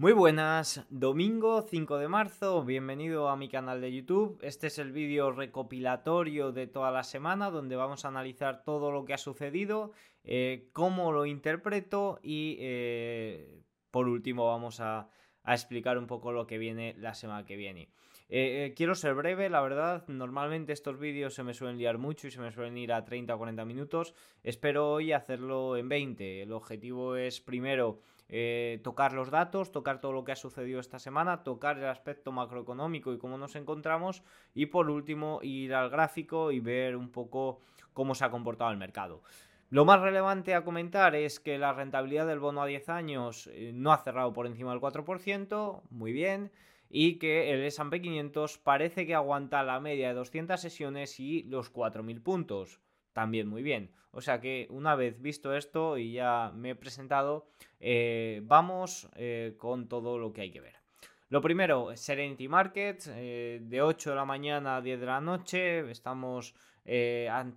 Muy buenas, domingo 5 de marzo, bienvenido a mi canal de YouTube. Este es el vídeo recopilatorio de toda la semana donde vamos a analizar todo lo que ha sucedido, eh, cómo lo interpreto y eh, por último vamos a, explicar un poco lo que viene la semana que viene. Eh, quiero ser breve, la verdad, normalmente estos vídeos se me suelen liar mucho y se me suelen ir a 30 o 40 minutos. Espero hoy hacerlo en 20. El objetivo es primero eh, tocar los datos, tocar todo lo que ha sucedido esta semana, tocar el aspecto macroeconómico y cómo nos encontramos y por último ir al gráfico y ver un poco cómo se ha comportado el mercado. Lo más relevante a comentar es que la rentabilidad del bono a 10 años eh, no ha cerrado por encima del 4%, muy bien, y que el S&P 500 parece que aguanta la media de 200 sesiones y los 4.000 puntos también muy bien. O sea que una vez visto esto y ya me he presentado, eh, vamos eh, con todo lo que hay que ver. Lo primero, Serenity Markets, eh, de 8 de la mañana a 10 de la noche, estamos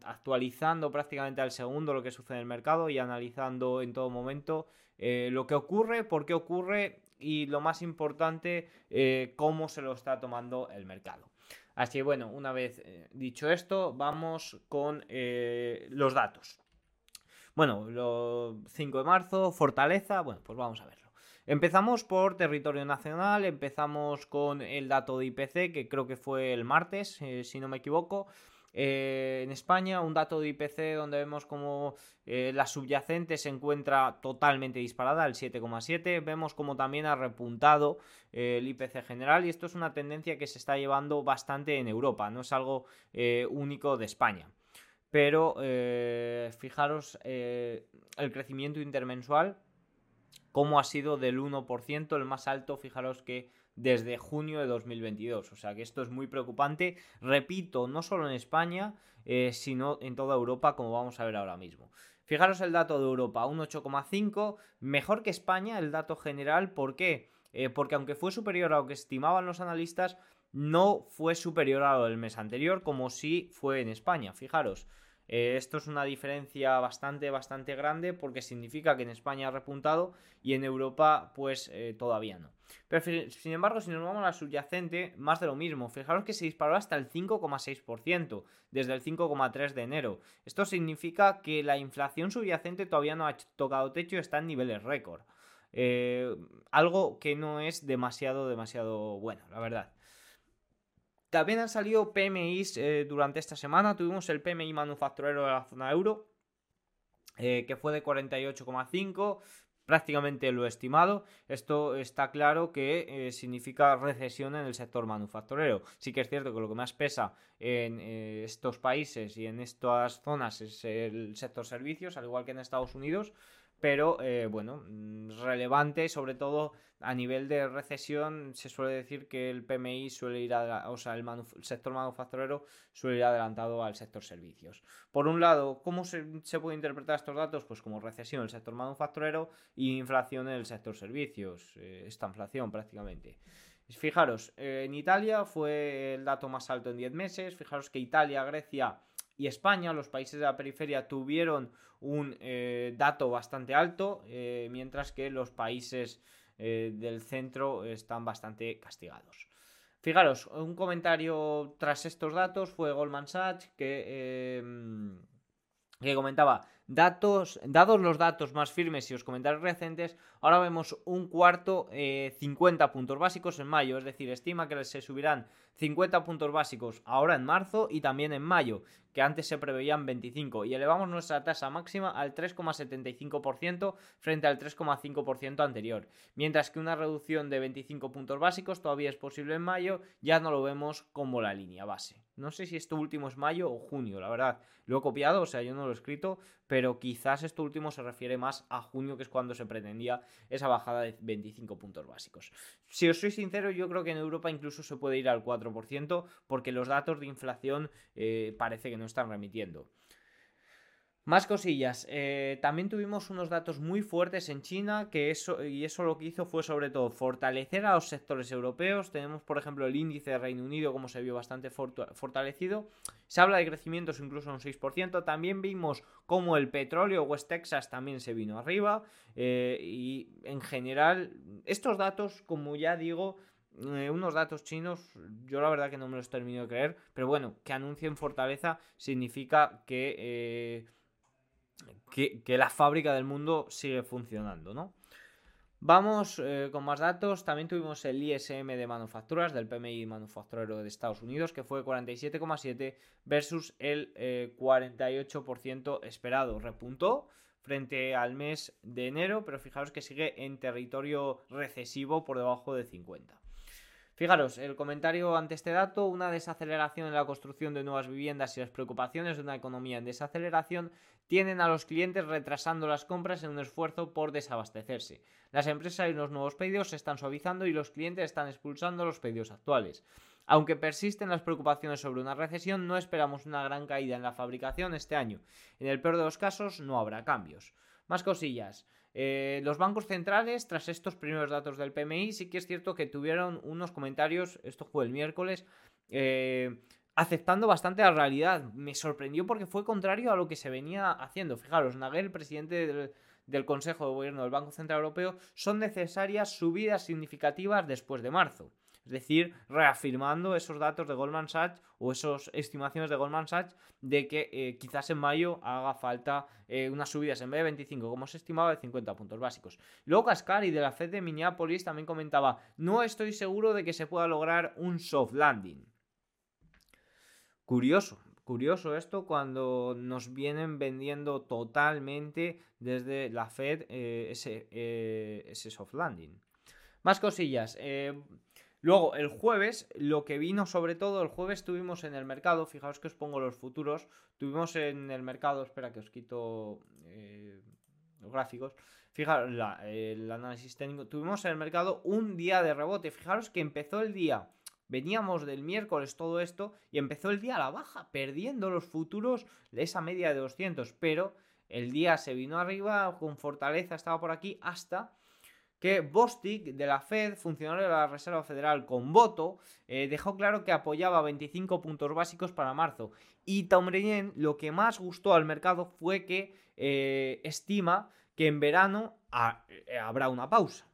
actualizando prácticamente al segundo lo que sucede en el mercado y analizando en todo momento lo que ocurre, por qué ocurre y lo más importante, cómo se lo está tomando el mercado. Así que bueno, una vez eh, dicho esto, vamos con eh, los datos. Bueno, lo 5 de marzo, Fortaleza, bueno, pues vamos a verlo. Empezamos por territorio nacional, empezamos con el dato de IPC, que creo que fue el martes, eh, si no me equivoco. Eh, en España, un dato de IPC donde vemos como eh, la subyacente se encuentra totalmente disparada, al 7,7. Vemos como también ha repuntado eh, el IPC general y esto es una tendencia que se está llevando bastante en Europa, no es algo único de España. Pero fijaros el crecimiento intermensual, como ha sido del 1%, el más alto, fijaros que desde junio de 2022. O sea que esto es muy preocupante, repito, no solo en España, eh, sino en toda Europa, como vamos a ver ahora mismo. Fijaros el dato de Europa, un 8,5, mejor que España el dato general, ¿por qué? Eh, porque aunque fue superior a lo que estimaban los analistas, no fue superior a lo del mes anterior, como si fue en España, fijaros. Eh, esto es una diferencia bastante, bastante grande porque significa que en España ha repuntado y en Europa pues eh, todavía no. Pero sin embargo, si nos vamos a la subyacente, más de lo mismo. Fijaros que se disparó hasta el 5,6% desde el 5,3% de enero. Esto significa que la inflación subyacente todavía no ha tocado techo y está en niveles récord. Eh, algo que no es demasiado, demasiado bueno, la verdad. También han salido PMIs eh, durante esta semana. Tuvimos el PMI manufacturero de la zona euro, eh, que fue de 48,5 prácticamente lo estimado. Esto está claro que eh, significa recesión en el sector manufacturero. Sí que es cierto que lo que más pesa en estos países y en estas zonas es el sector servicios, al igual que en Estados Unidos, pero eh, bueno, mm, relevante, sobre todo a nivel de recesión, se suele decir que el PMI suele ir, a, o sea, el, sector manufacturero suele ir adelantado al sector servicios. Por un lado, ¿cómo se, puede interpretar estos datos? Pues como recesión en el sector manufacturero y inflación en el sector servicios, eh, esta inflación prácticamente. Fijaros, eh, en Italia fue el dato más alto en 10 meses, fijaros que Italia, Grecia y España, los países de la periferia, tuvieron un eh, dato bastante alto, eh, mientras que los países eh, del centro están bastante castigados. Fijaros, un comentario tras estos datos fue Goldman Sachs que, que comentaba, datos, dados los datos más firmes y los comentarios recientes, ahora vemos un cuarto 50 puntos básicos en mayo, es decir, estima que se subirán 50 puntos básicos ahora en marzo y también en mayo, que antes se preveían 25, y elevamos nuestra tasa máxima al 3,75% frente al 3,5% anterior, mientras que una reducción de 25 puntos básicos todavía es posible en mayo, ya no lo vemos como la línea base. No sé si esto último es mayo o junio, la verdad, lo he copiado, o sea, yo no lo he escrito, pero quizás esto último se refiere más a junio, que es cuando se pretendía esa bajada de 25 puntos básicos. Si os soy sincero, yo creo que en Europa incluso se puede ir al 4%, porque los datos de inflación eh, parece que no están remitiendo. Más cosillas. Eh, también tuvimos unos datos muy fuertes en China, que eso, y eso lo que hizo fue sobre todo fortalecer a los sectores europeos. Tenemos, por ejemplo, el índice de Reino Unido, como se vio bastante fortalecido. Se habla de crecimientos incluso un 6%. También vimos como el petróleo West Texas también se vino arriba. Eh, y en general, estos datos, como ya digo, eh, unos datos chinos, yo la verdad que no me los termino de creer, pero bueno, que anuncien fortaleza significa que, que, la fábrica del mundo sigue funcionando, ¿no? Vamos eh, con más datos. También tuvimos el ISM de manufacturas del PMI manufacturero de Estados Unidos, que fue 47,7 versus el 48% esperado. Repuntó frente al mes de enero, pero fijaros que sigue en territorio recesivo por debajo de 50. Fijaros, el comentario ante este dato, una desaceleración en la construcción de nuevas viviendas y las preocupaciones de una economía en desaceleración tienen a los clientes retrasando las compras en un esfuerzo por desabastecerse. Las empresas y los nuevos pedidos se están suavizando y los clientes están expulsando los pedidos actuales. Aunque persisten las preocupaciones sobre una recesión, no esperamos una gran caída en la fabricación este año. En el peor de los casos, no habrá cambios. Más cosillas. Eh, los bancos centrales, tras estos primeros datos del PMI, sí que es cierto que tuvieron unos comentarios, esto fue el miércoles, eh, aceptando bastante la realidad. Me sorprendió porque fue contrario a lo que se venía haciendo. Fijaros, Nagel, presidente del, del Consejo de Gobierno del Banco Central Europeo, son necesarias subidas significativas después de marzo. Es decir, reafirmando esos datos de Goldman Sachs o esas estimaciones de Goldman Sachs de que eh, quizás en mayo haga falta eh, unas subidas en vez de 25, como se estimaba, de 50 puntos básicos. Luego Cascari de la Fed de Minneapolis también comentaba, no estoy seguro de que se pueda lograr un soft landing. Curioso, curioso esto cuando nos vienen vendiendo totalmente desde la Fed eh, ese, ese soft landing. Más cosillas. Luego, el jueves, lo que vino sobre todo, el jueves tuvimos en el mercado, fijaos que os pongo los futuros, tuvimos en el mercado, espera que os quito eh, los gráficos, fijaros el análisis técnico, tuvimos en el mercado un día de rebote, fijaros que empezó el día, veníamos del miércoles todo esto y empezó el día a la baja, perdiendo los futuros de esa media de 200, pero el día se vino arriba con fortaleza, estaba por aquí hasta que Bostic de la Fed, funcionario de la Reserva Federal con voto, eh, dejó claro que apoyaba 25 puntos básicos para marzo. Y también lo que más gustó al mercado fue que eh, estima que en verano eh, habrá una pausa.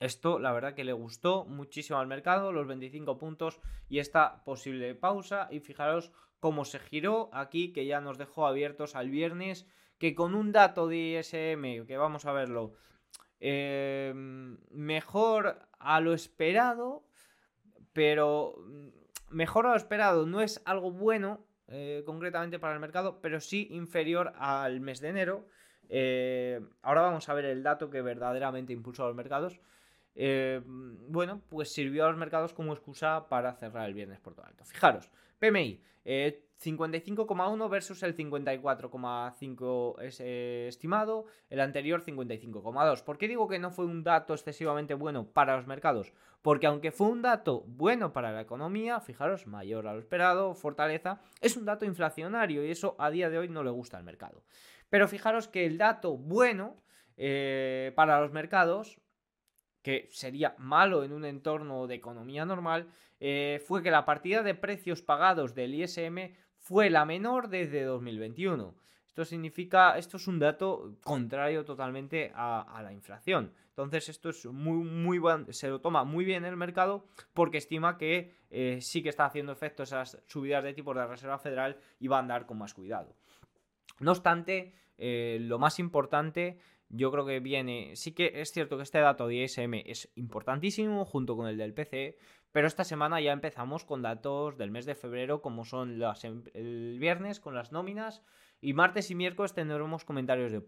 Esto la verdad que le gustó muchísimo al mercado, los 25 puntos y esta posible pausa. Y fijaros cómo se giró aquí, que ya nos dejó abiertos al viernes, que con un dato de ISM, que vamos a verlo, Em, mejor a lo esperado, pero mm, mejor a lo esperado no es algo bueno eh, concretamente para el mercado, pero sí inferior al mes de enero. Eh, ahora vamos a ver el dato que verdaderamente impulsó a los mercados. Eh, bueno, pues sirvió a los mercados como excusa para cerrar el viernes por todo alto. Fijaros, PMI, 55,1 versus el 54,5 es, estimado, el anterior 55,2. ¿Por qué digo que no fue un dato excesivamente bueno para los mercados? Porque aunque fue un dato bueno para la economía, fijaros, mayor a lo esperado, fortaleza, es un dato inflacionario y eso a día de hoy no le gusta al mercado. Pero fijaros que el dato bueno eh, para los mercados que sería malo en un entorno de economía normal, eh, fue que la partida de precios pagados del ISM fue la menor desde 2021. Esto significa, esto es un dato contrario totalmente a, la inflación. Entonces esto es muy, muy se lo toma muy bien el mercado porque estima que eh, sí que está haciendo efecto esas subidas de tipos de la Reserva Federal y va a andar con más cuidado. No obstante, eh, lo más importante yo creo que viene, sí que es cierto que este dato de ISM es importantísimo junto con el del PCE, pero esta semana ya empezamos con datos del mes de febrero como son em, el viernes con las nóminas y martes y miércoles tendremos comentarios de,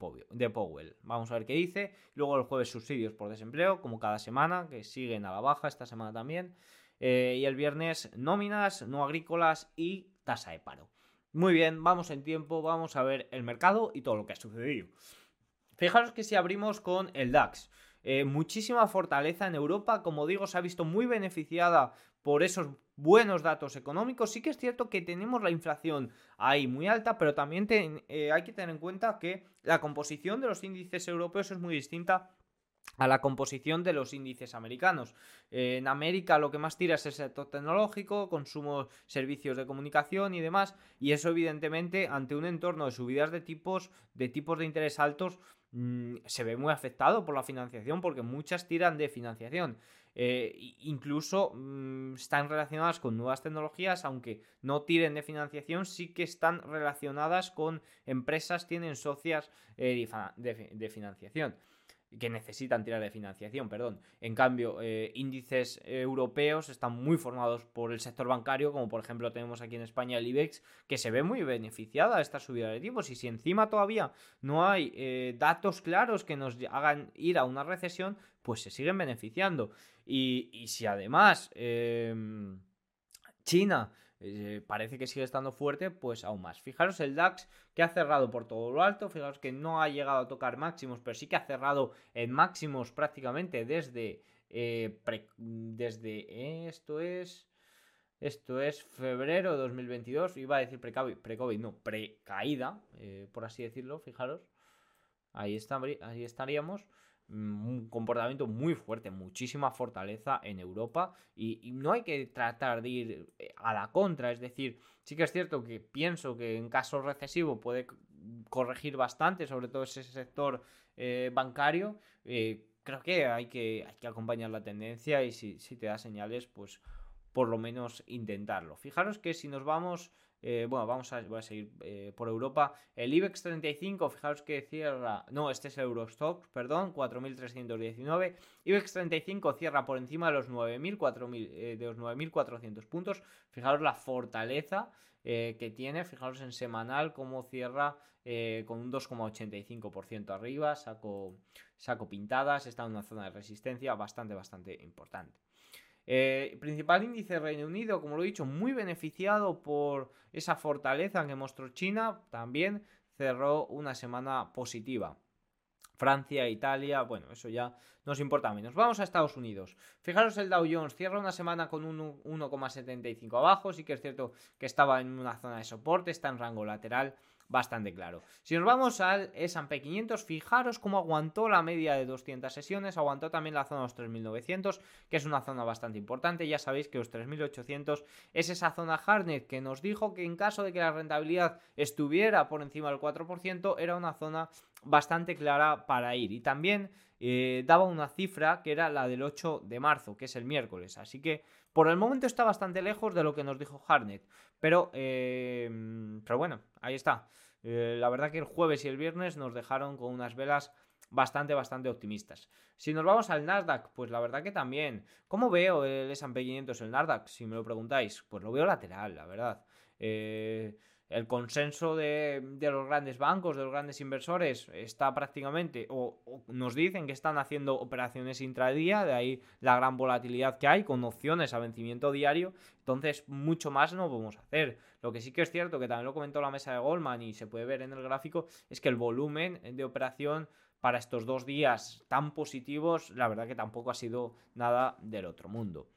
Powell. Vamos a ver qué dice. Luego el jueves subsidios por desempleo, como cada semana, que siguen a la baja esta semana también. Eh, y el viernes nóminas, no agrícolas y tasa de paro. Muy bien, vamos en tiempo, vamos a ver el mercado y todo lo que ha sucedido. Fijaros que si abrimos con el DAX, eh, muchísima fortaleza en Europa, como digo, se ha visto muy beneficiada por esos buenos datos económicos. Sí que es cierto que tenemos la inflación ahí muy alta, pero también eh, hay que tener en cuenta que la composición de los índices europeos es muy distinta a la composición de los índices americanos. en América lo que más tira es el sector tecnológico, consumo, servicios de comunicación y demás, y eso evidentemente ante un entorno de subidas de tipos, de tipos de interés altos, mm, se ve muy afectado por la financiación porque muchas tiran de financiación. Eh, incluso mm, están relacionadas con nuevas tecnologías, aunque no tiren de financiación, sí que están relacionadas con empresas, tienen socias eh, de financiación que necesitan tirar de financiación, perdón. En cambio, eh, índices europeos están muy formados por el sector bancario, como por ejemplo tenemos aquí en España el IBEX, que se ve muy beneficiada a esta subida de tipos. Y si encima todavía no hay eh, datos claros que nos hagan ir a una recesión, pues se siguen beneficiando. Y, si además em, China eh, parece que sigue estando fuerte, pues aún más. Fijaros el DAX que ha cerrado por todo lo alto, fijaros que no ha llegado a tocar máximos, pero sí que ha cerrado en máximos prácticamente desde... Eh, desde eh, esto es... Esto es febrero de 2022, iba a decir pre-COVID, no, pre-caída, por así decirlo, fijaros. Ahí, está, ahí estaríamos un comportamiento muy fuerte, muchísima fortaleza en Europa y, no hay que tratar de ir eh, a la contra, es decir, sí que es cierto que pienso que en caso recesivo puede corregir bastante, sobre todo ese sector eh, bancario, eh, creo que hay, que hay que acompañar la tendencia y si, si te da señales, pues por lo menos intentarlo. Fijaros que si nos vamos eh, bueno, vamos a, seguir eh, por Europa. El IBEX 35, fijaos que cierra. No, este es el Eurostock, perdón, 4.319. IBEX 35 cierra por encima de los 9.400 eh, de los 9.400 puntos. Fijaos la fortaleza que tiene. Fijaos en semanal cómo cierra con un 2,85% arriba. Saco, saco pintadas. Está en una zona de resistencia bastante, bastante importante. Eh, principal índice Reino Unido, como lo he dicho, muy beneficiado por esa fortaleza que mostró China, también cerró una semana positiva. Francia, Italia, bueno, eso ya nos importa menos. Vamos a Estados Unidos. Fijaros, el Dow Jones cierra una semana con un 1,75 abajo, sí que es cierto que estaba en una zona de soporte, está en rango lateral bastante claro. Si nos vamos al S&P 500, fijaros cómo aguantó la media de 200 sesiones, aguantó también la zona de los 3900, que es una zona bastante importante, ya sabéis que los 3800 es esa zona hardnet que nos dijo que en caso de que la rentabilidad estuviera por encima del 4%, era una zona bastante clara para ir. Y también eh, daba una cifra que era la del 8 de marzo, que es el miércoles. Así que por el momento está bastante lejos de lo que nos dijo Harnett. Pero, eh, pero bueno, ahí está. Eh, la verdad que el jueves y el viernes nos dejaron con unas velas bastante, bastante optimistas. Si nos vamos al Nasdaq, pues la verdad que también. ¿Cómo veo el S&P 500, el Nasdaq? Si me lo preguntáis, pues lo veo lateral, la verdad. Eh, el consenso de, los grandes bancos, de los grandes inversores, está prácticamente, o, nos dicen que están haciendo operaciones intradía, de ahí la gran volatilidad que hay, con opciones a vencimiento diario, entonces mucho más no podemos hacer. Lo que sí que es cierto, que también lo comentó la mesa de Goldman y se puede ver en el gráfico, es que el volumen de operación para estos dos días tan positivos, la verdad que tampoco ha sido nada del otro mundo.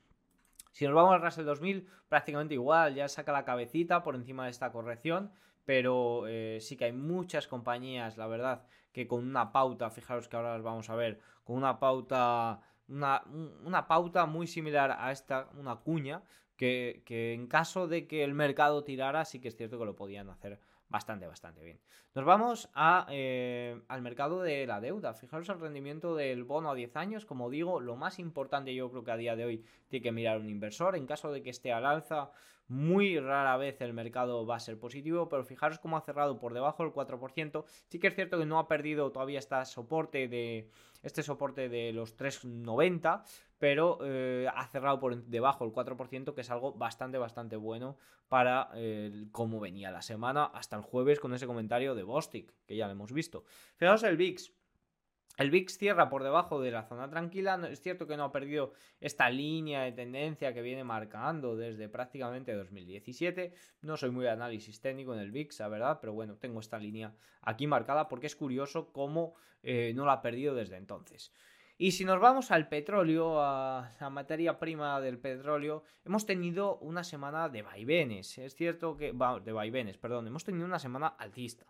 Si nos vamos al Russell 2000, prácticamente igual, ya saca la cabecita por encima de esta corrección, pero eh, sí que hay muchas compañías, la verdad, que con una pauta, fijaros que ahora las vamos a ver, con una pauta, una, una pauta muy similar a esta, una cuña, que, que en caso de que el mercado tirara, sí que es cierto que lo podían hacer bastante, bastante bien. Nos vamos a, eh, al mercado de la deuda. Fijaros el rendimiento del bono a 10 años. Como digo, lo más importante yo creo que a día de hoy tiene que mirar un inversor. En caso de que esté al alza, muy rara vez el mercado va a ser positivo, pero fijaros cómo ha cerrado por debajo del 4%. Sí que es cierto que no ha perdido todavía este soporte de, este soporte de los 3,90, pero eh, ha cerrado por debajo del 4%, que es algo bastante, bastante bueno para eh, cómo venía la semana hasta el jueves con ese comentario de Bostic, que ya lo hemos visto. Fijaos el VIX. El VIX cierra por debajo de la zona tranquila. Es cierto que no ha perdido esta línea de tendencia que viene marcando desde prácticamente 2017. No soy muy de análisis técnico en el VIX, la verdad, pero bueno, tengo esta línea aquí marcada porque es curioso cómo eh, no la ha perdido desde entonces. Y si nos vamos al petróleo, a la materia prima del petróleo, hemos tenido una semana de vaivenes. Es cierto que, de vaivenes, perdón, hemos tenido una semana alcista.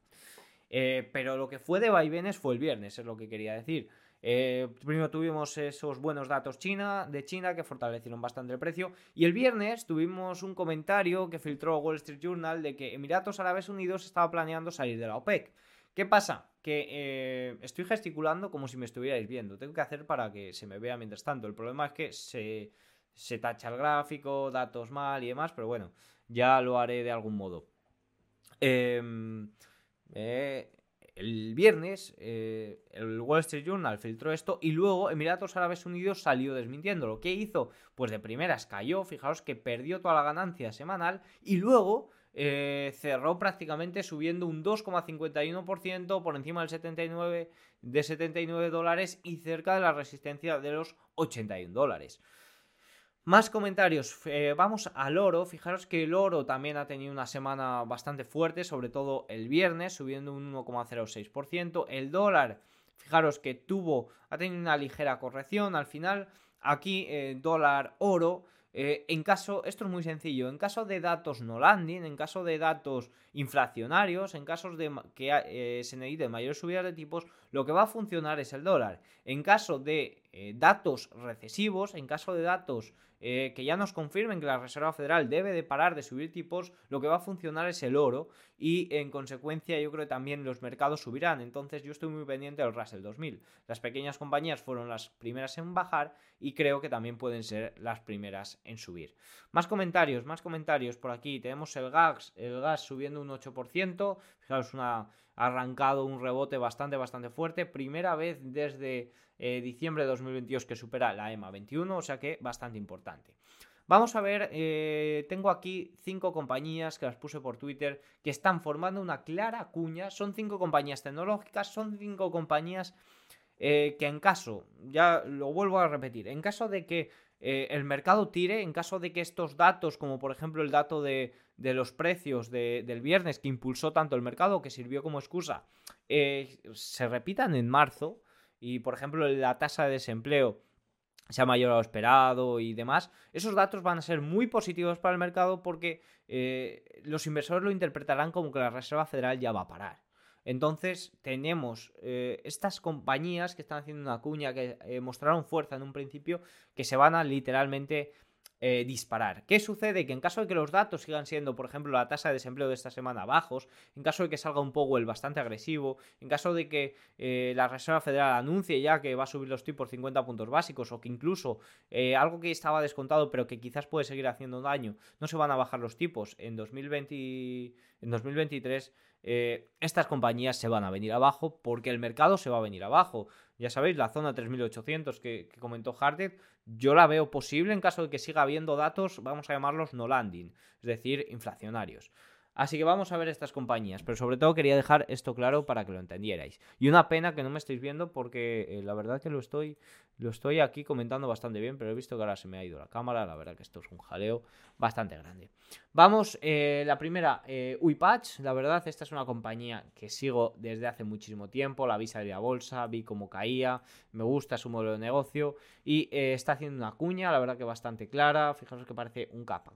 Eh, pero lo que fue de vaivenes fue el viernes, es lo que quería decir. Eh, primero tuvimos esos buenos datos China, de China que fortalecieron bastante el precio. Y el viernes tuvimos un comentario que filtró Wall Street Journal de que Emiratos Árabes Unidos estaba planeando salir de la OPEC. ¿Qué pasa? Que eh, estoy gesticulando como si me estuvierais viendo. Tengo que hacer para que se me vea mientras tanto. El problema es que se, se tacha el gráfico, datos mal y demás, pero bueno, ya lo haré de algún modo. Em, eh, el viernes eh, el Wall Street Journal filtró esto y luego Emiratos Árabes Unidos salió desmintiéndolo. ¿Qué hizo? Pues de primeras cayó, fijaos que perdió toda la ganancia semanal y luego eh, cerró prácticamente subiendo un 2,51% por encima del 79 de 79 dólares y cerca de la resistencia de los 81 dólares. Más comentarios. Eh, vamos al oro. Fijaros que el oro también ha tenido una semana bastante fuerte, sobre todo el viernes, subiendo un 1,06%. El dólar, fijaros que tuvo, ha tenido una ligera corrección. Al final, aquí eh, dólar oro eh, en caso, esto es muy sencillo, en caso de datos no landing, en caso de datos inflacionarios, en casos de que eh, se necesiten mayores subidas de tipos, lo que va a funcionar es el dólar. En caso de eh, datos recesivos, en caso de datos que ya nos confirmen que la Reserva Federal debe de parar de subir tipos, lo que va a funcionar es el oro y en consecuencia yo creo que también los mercados subirán. Entonces yo estoy muy pendiente del Russell 2000. Las pequeñas compañías fueron las primeras en bajar y creo que también pueden ser las primeras en subir. Más comentarios, más comentarios por aquí. Tenemos el gas, el gas subiendo un 8%. Fijaros, una, ha arrancado un rebote bastante, bastante fuerte. Primera vez desde eh, diciembre de 2022 que supera la EMA 21, o sea que bastante importante. Vamos a ver, eh, tengo aquí cinco compañías que las puse por Twitter que están formando una clara cuña. Son cinco compañías tecnológicas, son cinco compañías eh, que en caso, ya lo vuelvo a repetir, en caso de que el mercado tire, en caso de que estos datos, como por ejemplo el dato de, los precios del viernes que impulsó tanto el mercado, que sirvió como excusa, eh, se repitan en marzo y por ejemplo la tasa de desempleo sea mayor a lo esperado y demás, esos datos van a ser muy positivos para el mercado porque eh, los inversores lo interpretarán como que la Reserva Federal ya va a parar. Entonces tenemos eh, estas compañías que están haciendo una cuña, que mostraron fuerza en un principio, que se van a literalmente eh, disparar. ¿Qué sucede? Que en caso de que los datos sigan siendo, por ejemplo, la tasa de desempleo de esta semana bajos, en caso de que salga un Powell bastante agresivo, en caso de que la Reserva Federal anuncie ya que va a subir los tipos 50 puntos básicos o que incluso algo que estaba descontado pero que quizás puede seguir haciendo daño, no se van a bajar los tipos en, 2020, en 2023, eh, estas compañías se van a venir abajo porque el mercado se va a venir abajo. Ya sabéis, la zona 3800 que, que comentó Harded, yo la veo posible en caso de que siga habiendo datos, vamos a llamarlos no landing, es decir, inflacionarios. Así que vamos a ver estas compañías, pero sobre todo quería dejar esto claro para que lo entendierais. Y una pena que no me estéis viendo porque eh, la verdad que lo estoy, lo estoy aquí comentando bastante bien, pero he visto que ahora se me ha ido la cámara, la verdad que esto es un jaleo bastante grande. Vamos, eh, la primera, eh, Uipatch, la verdad esta es una compañía que sigo desde hace muchísimo tiempo, la vi salir a bolsa, vi cómo caía, me gusta su modelo de negocio y eh, está haciendo una cuña, la verdad que bastante clara, fijaros que parece un cap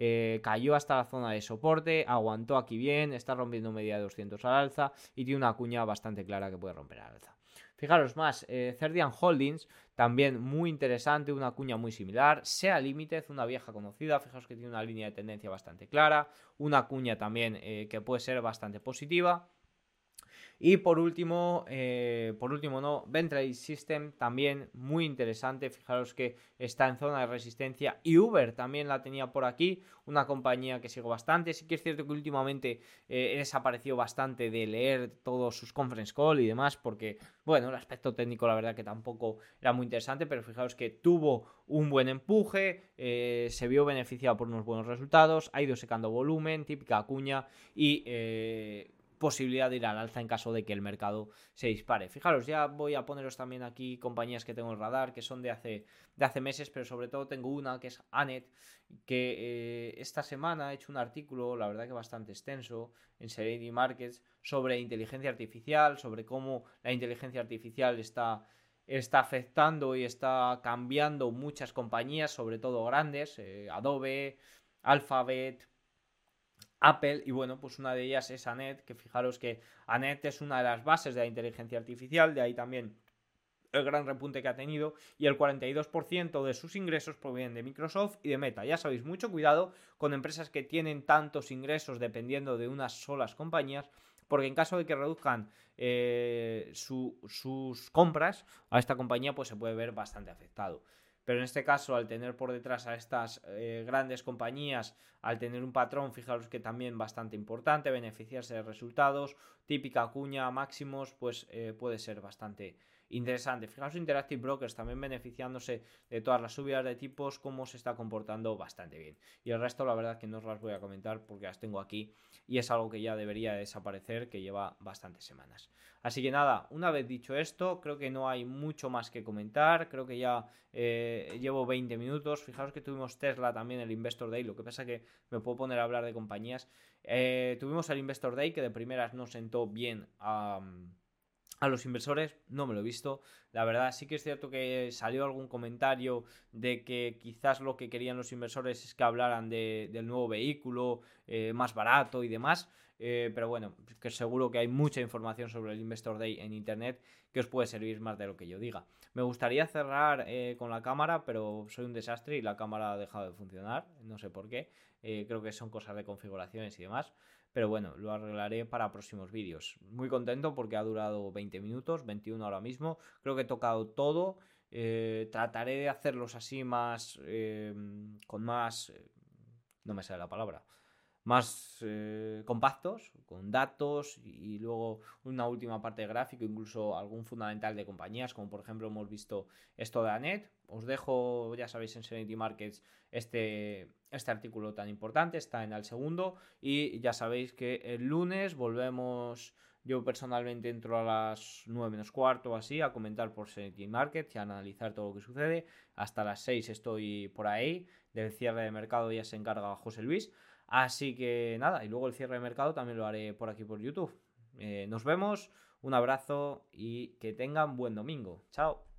and cayó hasta la zona de soporte, aguantó aquí bien, está rompiendo media de 200 al alza y tiene una cuña bastante clara que puede romper al alza. Fijaros más, eh, Cerdian Holdings, también muy interesante, una cuña muy similar. Sea Limited, una vieja conocida, fijaros que tiene una línea de tendencia bastante clara, una cuña también eh, que puede ser bastante positiva. Y por último, eh, por último no, Ventrade System también muy interesante. Fijaros que está en zona de resistencia. Y Uber también la tenía por aquí, una compañía que sigo bastante. Sí que es cierto que últimamente eh, he desaparecido bastante de leer todos sus conference call y demás, porque, bueno, el aspecto técnico la verdad que tampoco era muy interesante, pero fijaros que tuvo un buen empuje, eh, se vio beneficiado por unos buenos resultados, ha ido secando volumen, típica cuña y posibilidad de ir al alza en caso de que el mercado se dispare. Fijaros, ya voy a poneros también aquí compañías que tengo en radar, que son de hace, de hace meses, pero sobre todo tengo una que es Anet, que eh, esta semana ha hecho un artículo, la verdad que bastante extenso, en Serenity Markets, sobre inteligencia artificial, sobre cómo la inteligencia artificial está está afectando y está cambiando muchas compañías, sobre todo grandes, eh, Adobe, Alphabet, Apple y bueno, pues una de ellas es Anet, que fijaros que Anet es una de las bases de la inteligencia artificial, de ahí también el gran repunte que ha tenido y el 42% de sus ingresos provienen de Microsoft y de Meta. Ya sabéis, mucho cuidado con empresas que tienen tantos ingresos dependiendo de unas solas compañías porque en caso de que reduzcan eh, sus compras a esta compañía, pues se puede ver bastante afectado. Pero en este caso, al tener por detrás a estas eh, grandes compañías, al tener un patrón, fijaros que también bastante importante, beneficiarse de resultados, típica cuña máximos, pues eh, puede ser bastante interesante. Fijaos Interactive Brokers también beneficiándose de todas las subidas de tipos, cómo se está comportando bastante bien. Y el resto, la verdad que no os las voy a comentar porque las tengo aquí y es algo que ya debería desaparecer, que lleva bastantes semanas. Así que nada, una vez dicho esto, creo que no hay mucho más que comentar. Creo que ya eh, llevo 20 minutos. Fijaos que tuvimos Tesla también, el Investor Day. Lo que pasa que me puedo poner a hablar de compañías. Eh, tuvimos el Investor Day que de primeras no sentó bien a a los inversores no me lo he visto. La verdad, sí que es cierto que salió algún comentario de que quizás lo que querían los inversores es que hablaran del nuevo vehículo eh, más barato y demás. Eh, pero bueno, que seguro que hay mucha información sobre el Investor Day en internet que os puede servir más de lo que yo diga. Me gustaría cerrar eh, con la cámara, pero soy un desastre y la cámara ha dejado de funcionar. No sé por qué. creo que son cosas de configuraciones y demás. Pero bueno, lo arreglaré para próximos vídeos. Muy contento porque ha durado 20 minutos, 21 ahora mismo. Creo que he tocado todo. Eh, trataré de hacerlos así más... Eh, con más... Eh, no me sale la palabra más eh, compactos, con datos y, luego una última parte de gráfico, incluso algún fundamental de compañías, como por ejemplo hemos visto esto de ANET. Os dejo, ya sabéis, en Serenity Markets este, este artículo tan importante, está en el segundo y ya sabéis que el lunes volvemos... Yo personalmente entro a las 9 menos cuarto o así a comentar por Serenity Markets y a analizar todo lo que sucede. Hasta las 6 estoy por ahí. Del cierre de mercado ya se encarga José Luis. Así que nada, y luego el cierre de mercado también lo haré por aquí por YouTube. Eh, nos vemos, un abrazo y que tengan buen domingo. Chao.